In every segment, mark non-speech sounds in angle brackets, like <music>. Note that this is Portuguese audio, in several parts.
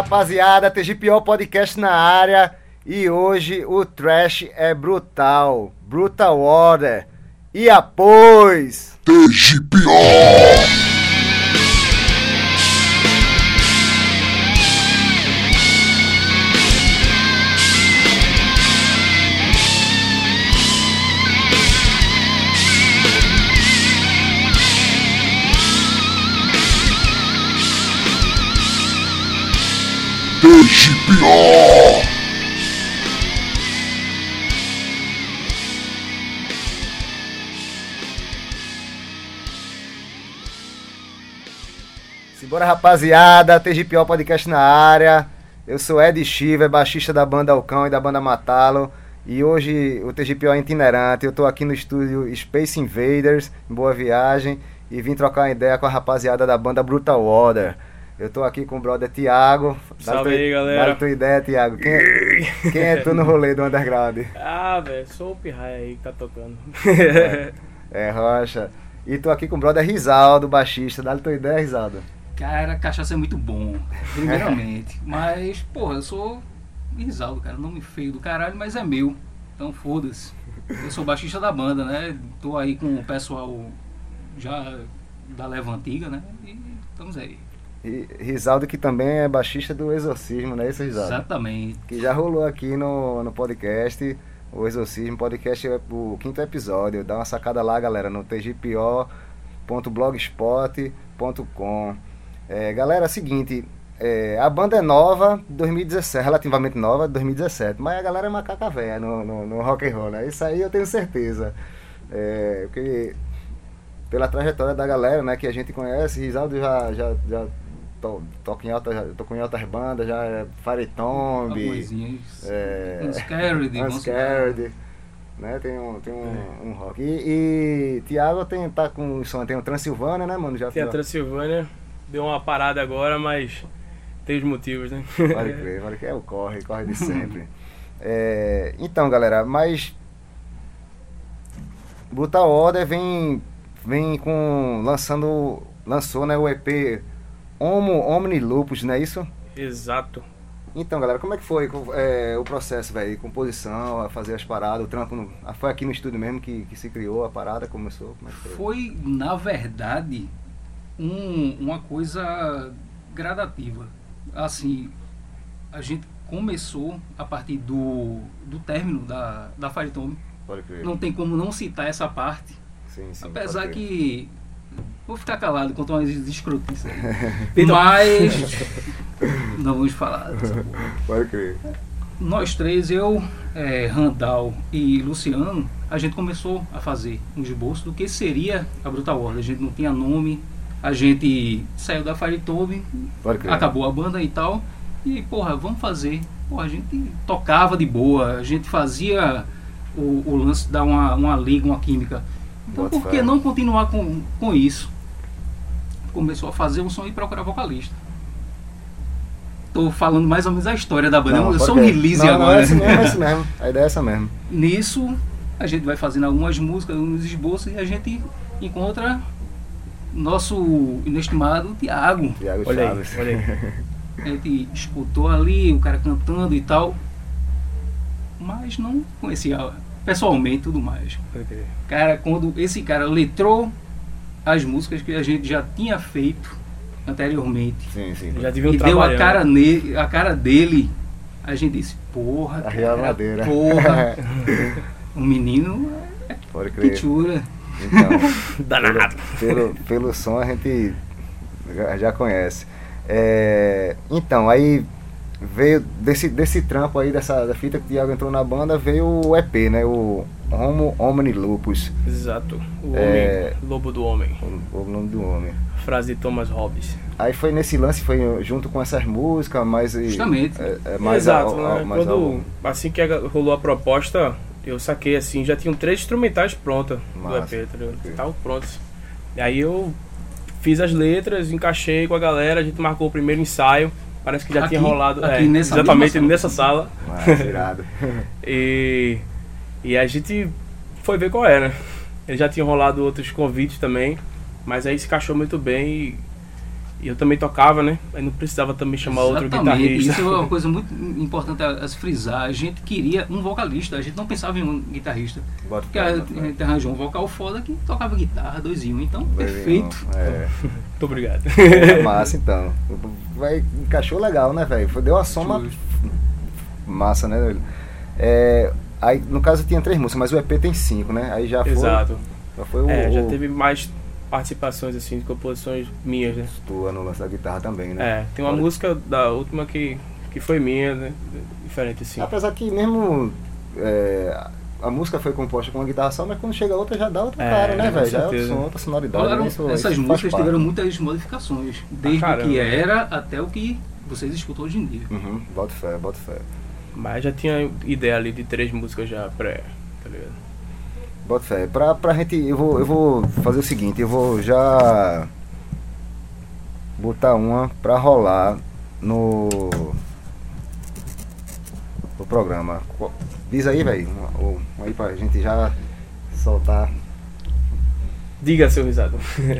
Rapaziada. TGPO Podcast na área. E hoje o trash é brutal. Brutal Order. E após. TGPO! Rapaziada. TGPO Podcast na área. Eu sou Ed Shiver, baixista da banda Alcão e da banda Matalo. E hoje o TGPO é itinerante. Eu tô aqui no estúdio Space Invaders, em Boa Viagem. E vim trocar uma ideia com a rapaziada da banda Brutal Order. Eu tô aqui com o brother Thiago. Dá Salve tua- aí, galera. Dá a tua ideia, Thiago. Quem é, <laughs> quem é tu no rolê do underground? Ah, velho, sou o Pirraia aí que tá tocando. <laughs> É, Rocha. E tô aqui com o brother Risaldo, baixista. Dá a tua ideia, Risaldo. Cara, cachaça é muito bom, primeiramente. <laughs> mas, porra, eu sou Risaldo, cara. Nome feio do caralho, mas é meu. Então foda-se. Eu sou baixista da banda, né? Tô aí com o pessoal já da leva antiga, né? E estamos aí. E Risaldo que também é baixista do Exorcismo, não é isso, Risaldo? Exatamente. Que já rolou aqui no, no podcast, o Exorcismo Podcast é o quinto episódio. Dá uma sacada lá, galera, no tgpo.blogspot.com. É, galera, é o seguinte, é, a banda é nova, 2017, relativamente nova, 2017, mas a galera é macaca velha no, no, no rock and roll, né? Isso aí eu tenho certeza. É, porque pela trajetória da galera, né, que a gente conhece, Risaldo já, já, já to, toca em altas, tocou em altas bandas, já é Algumazinhas. é, Unscared, Unscared, né? Tem um, tem um, um rock. E, e Thiago tem, tá com som, tem o Transilvânia, né, mano? Já Tem a Transilvânia, deu uma parada agora, mas tem os motivos, né? Pode crer, pode crer, é o corre, corre de sempre. É, então, galera, mas Brutal Order vem, vem com, lançando, lançou, né, o EP Homo Omni Lupus, não é isso? Exato. Então, galera, como é que foi é, o processo, velho? Composição, a fazer as paradas, o trampo. No, ah, foi aqui no estúdio mesmo que, que se criou a parada, começou? Como é que foi? Foi, na verdade, um- uma coisa gradativa. Assim, a gente começou a partir do, do término da, da crer. Não tem como não citar essa parte. Sim, sim, apesar que. Vou ficar calado quanto mais escrotice aí. <laughs> Mas. <laughs> Não vamos falar dessa porra. Pode crer. Nós três, eu, é, Randall e Luciano, a gente começou a fazer um esboço do que seria a Brutal Order. A gente não tinha nome, a gente saiu da crer. acabou a banda e tal, e porra, vamos fazer. Porra, a gente tocava de boa, a gente fazia o, o lance dar uma, uma liga, uma química. Então Bota por fé. que não continuar com, com isso? Começou a fazer um som e procurar vocalista. Tô falando mais ou menos a história da banda. Não, eu sou um release não, Não, agora. é isso mesmo, é isso mesmo. A ideia é essa mesmo. Nisso, a gente vai fazendo algumas músicas, uns esboços e a gente encontra nosso inestimado Tiago. Thiago Olha aí, Chaves. olha aí. <laughs> A gente escutou ali o cara cantando e tal, mas não conhecia pessoalmente e tudo mais. Pode crer. Cara, quando esse cara letrou as músicas que a gente já tinha feito anteriormente Sim, sim. Já e deu a cara, ne a cara dele, a gente disse, porra, a cara, porra, o <laughs> menino é Pode crer. Então, <laughs> Danado. pelo, pelo som a gente já, conhece. É, então, aí veio desse, desse trampo aí, dessa da fita que o Thiago entrou na banda, veio o EP, né? O Homo Omni Lupus, Exato. O É. homem, lobo do homem. o, o nome do homem. Frase de Thomas Hobbes. Aí foi nesse lance, foi junto com essas músicas, mas. Justamente. É, é mais Exato, al- né? al- mais Quando, assim que a- rolou a proposta, eu saquei assim, já tinham três instrumentais prontas do Massa. EP, tá ligado? Ok. Estavam prontos. E aí eu fiz as letras, encaixei com a galera, a gente marcou o primeiro ensaio. Parece que já Aqui? tinha rolado. Aqui é, nessa exatamente nessa sala? sala. Mas, irado. <laughs> E, e a gente foi ver qual era. Ele já tinha rolado outros convites também, mas aí se encaixou muito bem e, E eu também tocava, né? Aí não precisava também chamar outro Exatamente, guitarrista. Isso é uma coisa muito importante a, a se frisar. A gente queria um vocalista, a gente não pensava em um guitarrista. Bota Porque a, bota a gente arranjou um vocal foda que tocava guitarra, dois e um. Então, Vai, perfeito. É. Muito obrigado. Porra, massa então. Vai, encaixou legal, né, velho? Foi- Deu uma soma Justo. massa, né, velho? É, aí, no caso tinha três músicas, mas o EP tem cinco, né? Aí já foi. Exato. Já foi o. É, já teve mais participações, assim, de composições minhas, né? Tua no lance da guitarra também, né? É, tem uma Olha. música da última que, que foi minha, né? Diferente, assim. Apesar que mesmo. é, a música foi composta com uma guitarra só, mas quando chega outra já dá outra É, cara, né, velho? Já é outra, som, outra sonoridade. Falaram- né? Isso- essas isso músicas tiveram muitas modificações. Desde o caramba. que era até o que vocês escutam hoje em dia. Uhum, bota fé, bota fé. Mas já tinha ideia ali de três músicas já pré, tá ligado? Bota fé. Pra, pra gente. Eu vou, eu vou fazer o seguinte, eu vou já botar uma pra rolar no. no programa. Diz aí, velho. Aí pra gente já soltar. Diga, seu risado.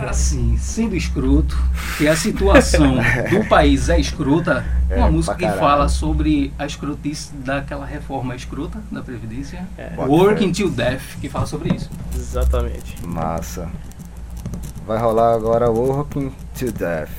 Assim, sendo escroto, que a situação do <laughs> país é escrota, É, uma música que fala sobre a escrotice daquela reforma escrota da Previdência, É. Bota Work fé. Until Death, que fala sobre isso. Exatamente. Massa. Vai rolar agora Working to Death.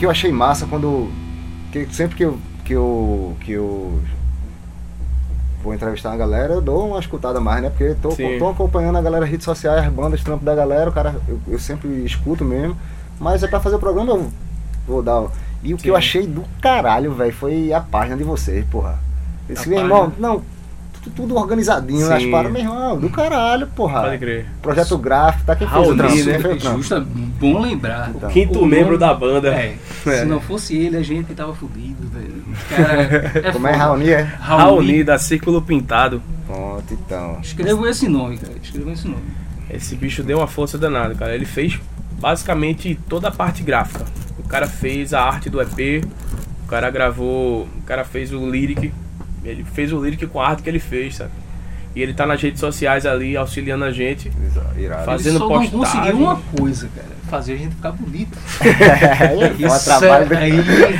Que eu achei massa quando. que sempre que eu, que eu. que eu vou entrevistar uma galera, eu dou uma escutada mais, né? Porque tô, Sim. tô acompanhando a galera redes sociais, as bandas, trampo da galera, o cara, eu, eu sempre escuto mesmo. Mas é pra fazer o programa, eu vou dar. E o que Sim. eu achei do caralho, velho, foi a página de vocês, porra. Eu disse, A meu irmão, não, tudo, organizadinho nas Sim. paradas, meu irmão, do caralho, porra. Pode crer. Projeto gráfico, tá quem fez o né? O trampo? Justa, bom lembrar. Então. Quinto O membro da banda. É, É. se não fosse ele, a gente tava fudido, velho. Cara, é <laughs> Como é foda. Raoni, é? Raoni da Círculo Pintado. Pronto, então. Escrevam esse nome, cara. Escrevam esse nome. Esse bicho deu uma força danada, cara. Ele fez basicamente toda a parte gráfica. O cara fez a arte do EP, o cara gravou, o cara fez o lyric, ele fez o lyric com a arte que ele fez, sabe? E ele tá nas redes sociais ali auxiliando a gente. Irado. Fazendo ele só postagem. não conseguiu uma coisa, cara. Fazer a gente ficar bonito. <laughs> é um trabalho do... aí,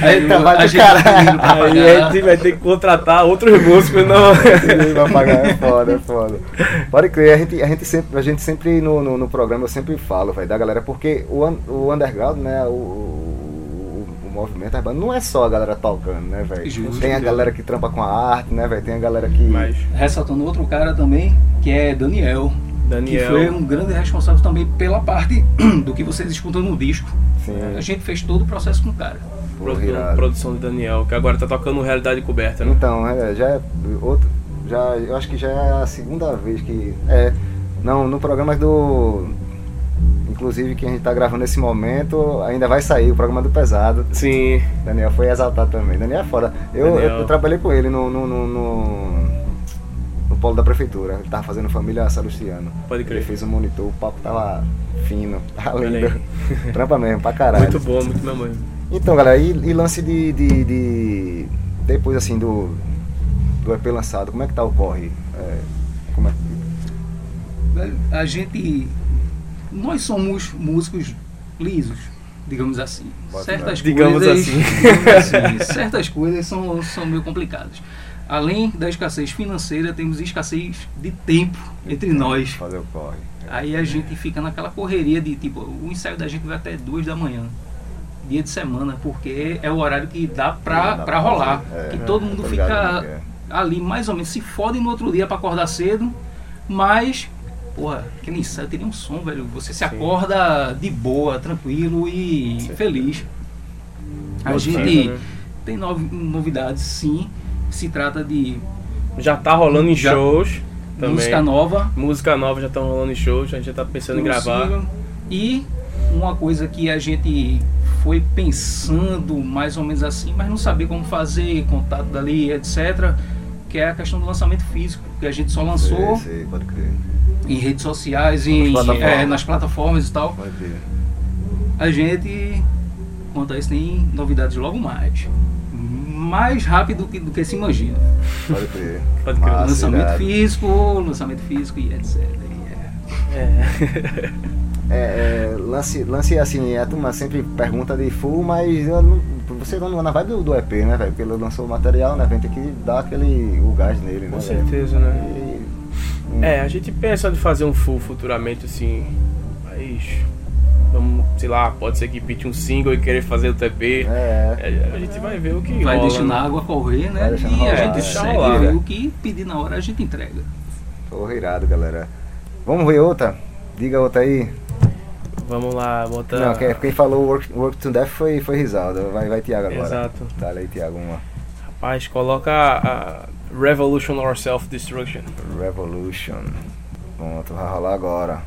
aí, trabalho a do gente caralho. Aí a gente vai ter que contratar outros músicos, não. Vai pagar, é foda, é foda. Pode crer, a gente, a gente sempre, a gente sempre no, no, no programa eu sempre falo, velho, da galera, porque o, o underground, né, o, o, movimento, banda, não é só a galera tocando, né, velho? Justo. Tem a galera que trampa com a arte, né, velho? Tem a galera que. Mas Ressaltando outro cara também, que é Daniel. Que Daniel, foi um grande responsável também pela parte <clears throat> do que vocês escutam no disco. Sim, A gente fez todo o processo com o cara. irado. produção de Daniel, que agora tá tocando Realidade Coberta, né? Então, é, já é outro. Já, eu acho que já é a segunda vez que. É. Não, no programa do. Inclusive que a gente tá gravando nesse momento, ainda vai sair o programa do Pesado. Sim, Daniel foi exaltado também. Daniel é foda. Eu, Daniel. eu trabalhei com ele no, no, no, no, no polo da prefeitura. Ele tava fazendo família Salustiano. Pode crer. Ele fez o monitor, o papo tava fino, <laughs> tava lindo. Trampa mesmo, pra caralho. muito bom, muito mesmo. Então, galera, e, e lance de, de, de- Depois, assim, do, do EP lançado, como é que tá o corre? É, como é que- A gente. Nós somos músicos lisos, digamos assim. Bota certas fé. Digamos coisas. assim. <laughs> digamos assim, certas coisas são, são meio complicadas. Além da escassez financeira, temos escassez de tempo entre nós. Fazer o corre. Aí a gente fica naquela correria de tipo, o ensaio da gente vai até duas da manhã. Dia de semana, porque é o horário que dá pra, Dá pra rolar. é. que todo mundo fica ali mais ou menos, se fode no outro dia pra acordar cedo, mas, porra, aquele ensaio teria um som, velho. Você se Sim. acorda de boa, tranquilo e feliz. A gente bom, né? tem novi- novidades, sim. Se trata de Já tá rolando em Já- shows também. música nova. Música nova já estão rolando em shows, a gente já tá pensando em gravar. E uma coisa que a gente foi pensando mais ou menos assim, mas não sabia como fazer, contato dali, etc. Que é a questão do lançamento físico, que a gente só lançou Sei, sei, em redes sociais, em, plataformas. é, nas plataformas e tal. Pode crer. A gente, quanto a isso, tem novidades logo mais. Mais rápido que- do que se imagina. Pode crer. Pode crer. Massa, lançamento irado. físico, lançamento físico e etc. E é- É. É, é, lance, lance assim, a turma sempre pergunta de full, mas eu não- você não na vibe do, do EP, né, velho? Porque ele lançou o material, né? Vem ter que dar aquele o gás nele, né? Com certeza, né? E- hum, É, a gente pensa de fazer um full futuramente, assim, mas vamos, sei lá, pode ser que pinte um single e querer fazer o TP. É, É, a gente vai ver o que vai rola, deixando né? a água correr, né? Vai deixando E rolar, a gente é. segue Deixa rolar. o que pedir na hora a gente entrega. porra, irado, galera. Vamos ver outra? Diga outra aí. Vamos lá, botar. Não, quem, quem falou work, work to Death foi, foi Risaldo. Vai, vai Tiago agora. Exato. Tá aí, Tiago, uma Rapaz, coloca a Revolution or Self-Destruction. Revolution. Pronto, vai rolar agora.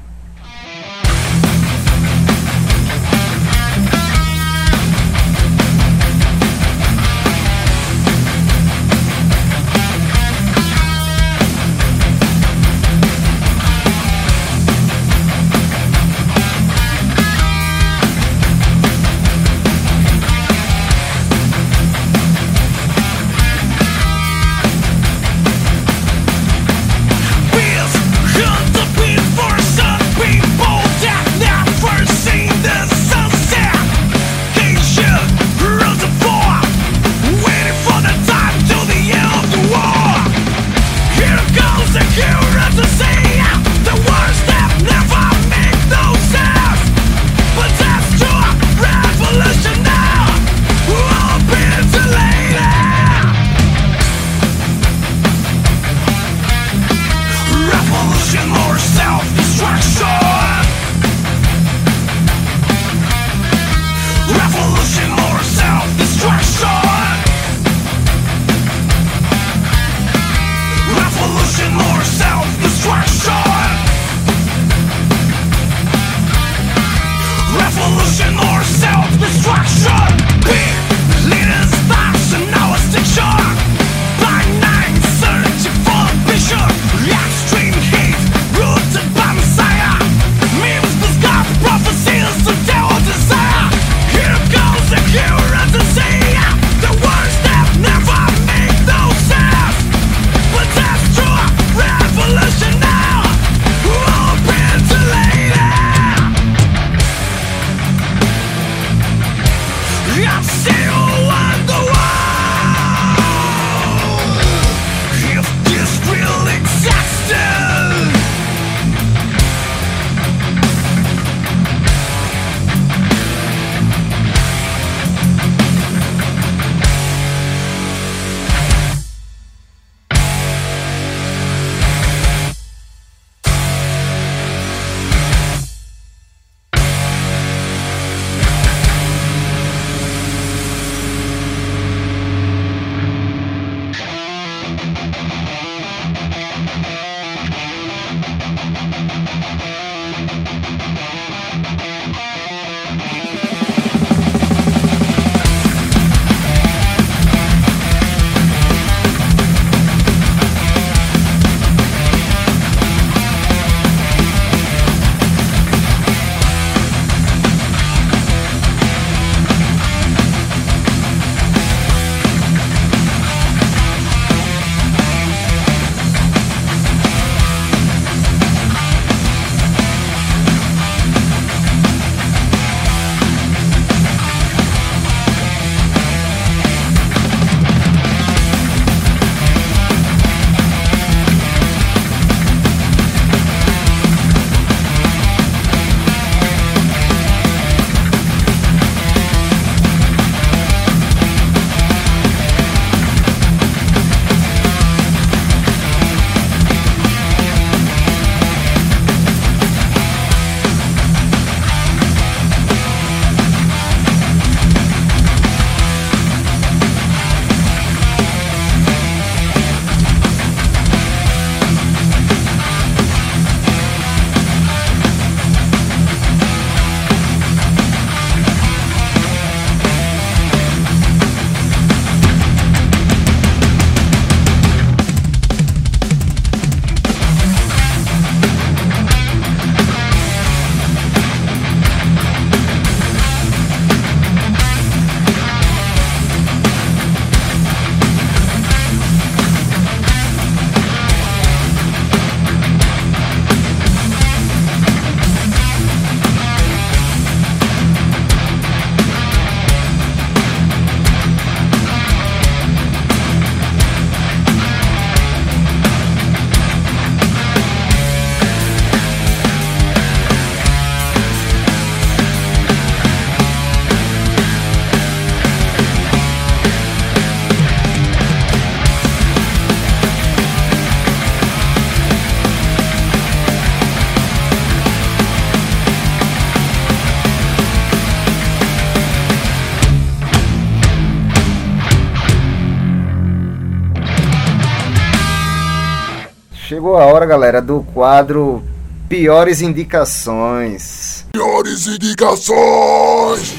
Chegou a hora, galera, do quadro Piores Indicações. Piores indicações!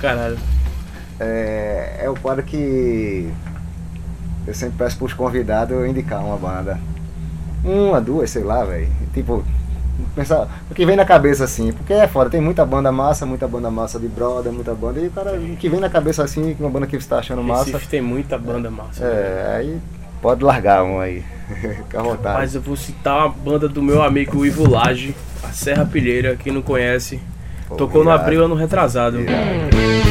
Caralho. É, é o quadro que eu sempre peço pros convidados eu indicar uma banda. Uma, duas, sei lá, velho. Tipo, pensar o que vem na cabeça assim, porque é foda, tem muita banda massa, muita banda massa de brother, muita banda, e o cara, o que vem na cabeça assim, uma banda que você tá achando massa, Recife tem muita banda massa. é, aí pode largar um aí, <laughs> fica à vontade. Mas eu vou citar uma banda do meu amigo Ivo Lage, a Serra Pilheira, quem não conhece. Pô, Tocou no irado. abril ano retrasado. Irado.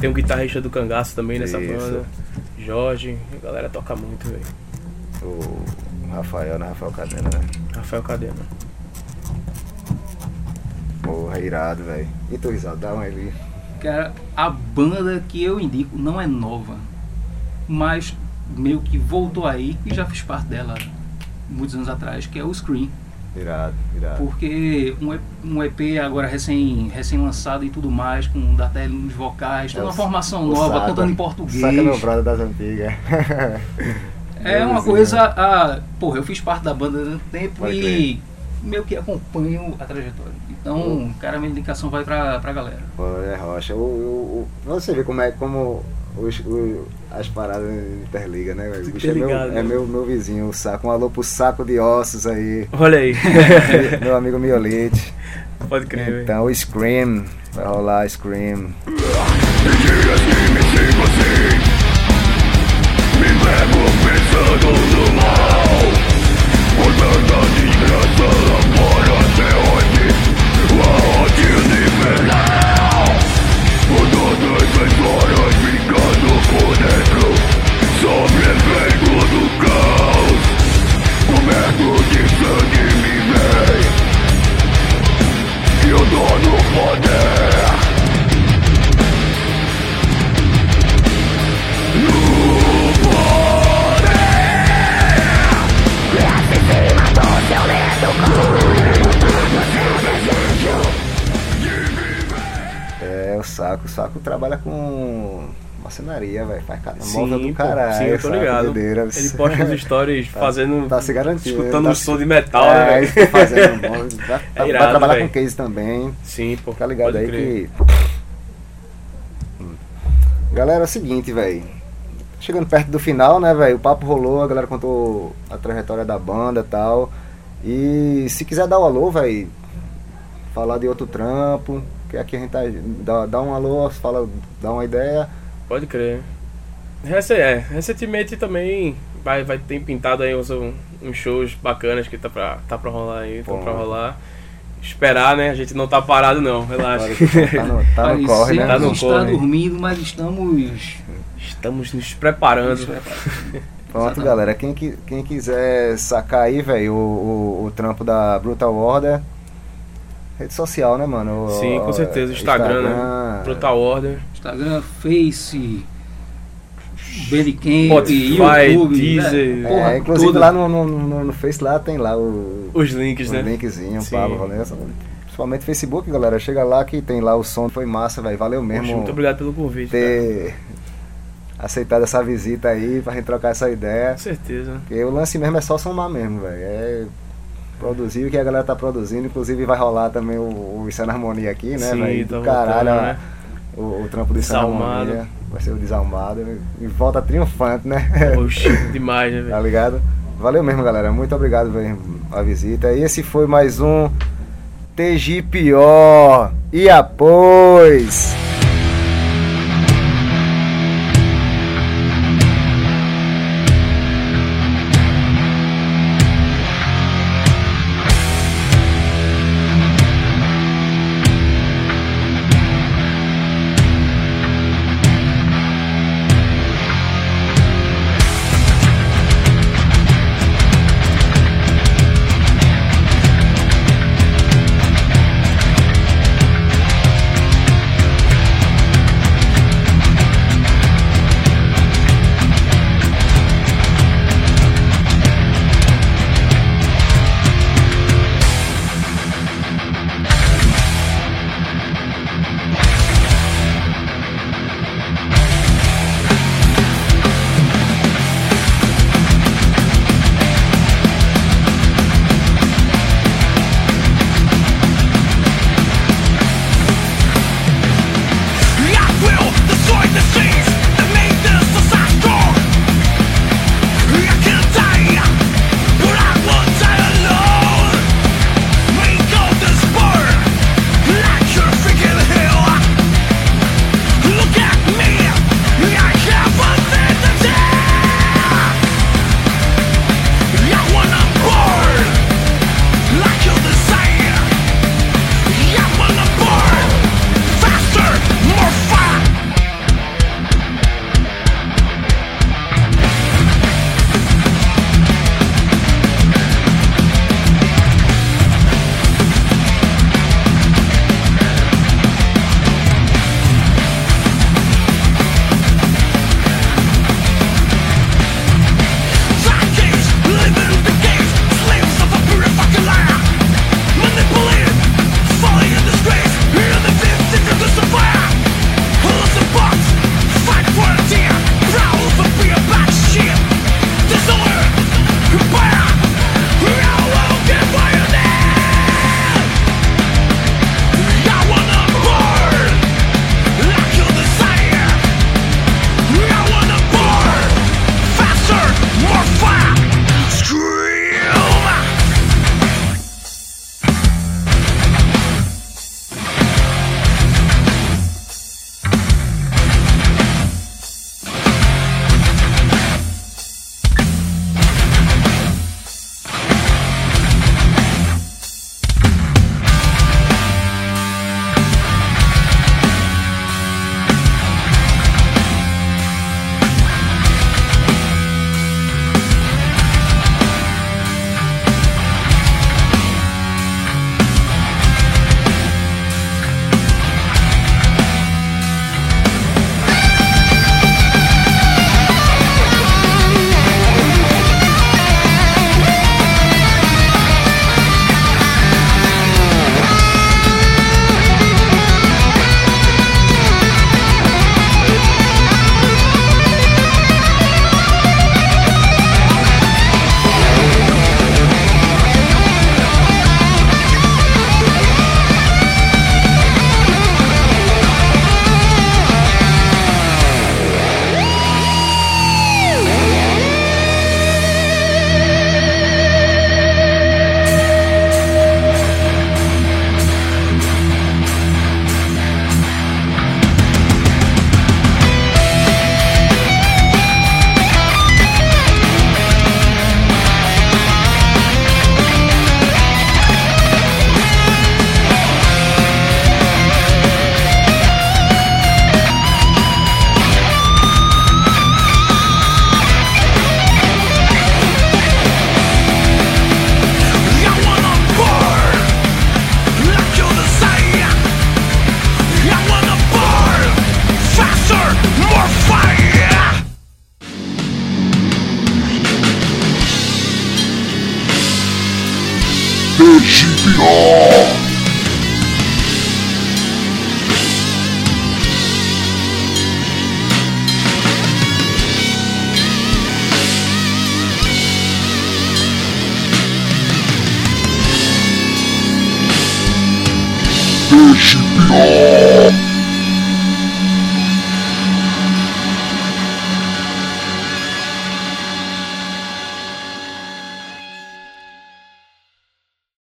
Tem um guitarrista do cangaço também nessa Isso. banda. Jorge, a galera toca muito, velho. O Rafael, né? Rafael Cadena, né? Rafael Cadena. Porra, irado, velho. E tu, Risaldo, dá um ali. Cara, a banda que eu indico não é nova, mas meio que voltou aí e já fiz parte dela muitos anos atrás, que é o Scream. Irado, irado. Porque um EP, um agora recém, recém lançado e tudo mais, com Datelli nos vocais, toda É, uma formação nova, cantando em português. Saca meu brother das antigas. <laughs> É uma coisa. A, porra, eu fiz parte da banda durante tempo Pode e meio que acompanho a trajetória. Então, cara, minha indicação vai pra, pra galera. Pô, é rocha. O, o, o- você vê como é como os, o- as paradas interligam, né? velho? O bicho é, meu, é né? meu, meu vizinho, o saco. Um alô pro saco de ossos aí. Olha aí. <laughs> meu amigo Miolite. Pode crer, velho. Então o Scream. Vai rolar Scream. É, o saco. O saco trabalha com marcenaria, velho. Faz cada Sim, móvel do caralho. sim, eu tô ligado. Ele posta nos stories <laughs> Tá- fazendo. tá se garantindo, Escutando tá um se- som de metal, é, né, aí velho? fica fazendo <laughs> móvel. Vai, vai irado, trabalhar velho. com case também. Sim, pô. Tá ligado aí crer. que. Hum. Galera, é o seguinte, velho. Chegando perto do final, né, velho? O papo rolou, a galera contou a trajetória da banda e tal. E se quiser dar o alô, velho, falar de outro trampo, que aqui a gente tá. Dá, dá um alô, fala, dá uma ideia. Pode crer. Rece- é, recentemente também vai, vai ter pintado aí uns, uns shows bacanas que tá pra, tá pra rolar aí, tá Bom. pra rolar. Esperar, né? A gente não tá parado não, relaxa. Tá no, tá no corre, né? Tá no está corre. dormindo, mas estamos. Estamos nos preparando. nos preparando. <laughs> Pronto, galera. Quem, quem quiser sacar aí, velho, o, o, o trampo da Brutal Order. Rede social, né, mano? O- Sim, com certeza. Instagram, né? Brutal Order. Instagram, Face, Bandcamp, Spotify, YouTube, Deezer. né? Porra, é, inclusive toda. lá no, no, no, no Face lá tem lá o, Os links, o né? linkzinho, Sim. Pablo rolê. Principalmente Facebook, galera. Chega lá que tem lá o som. Foi massa, velho. Valeu Poxa, mesmo muito obrigado pelo convite. cara. ter aceitado essa visita aí pra gente trocar essa ideia. Com certeza. Porque o lance mesmo é só somar mesmo, velho. É produzir o que a galera tá produzindo. Inclusive vai rolar também o, o Isso é Harmonia aqui, né, Sim, velho? tá Do caralho, voltando, né? o, o trampo do Isso é. Harmonia. Vai ser o Desalmado. E volta triunfante, né? Poxa, demais, né, Tá velho? ligado? Valeu mesmo, galera. Muito obrigado velho, a visita. E esse foi mais um TG Pior. E após.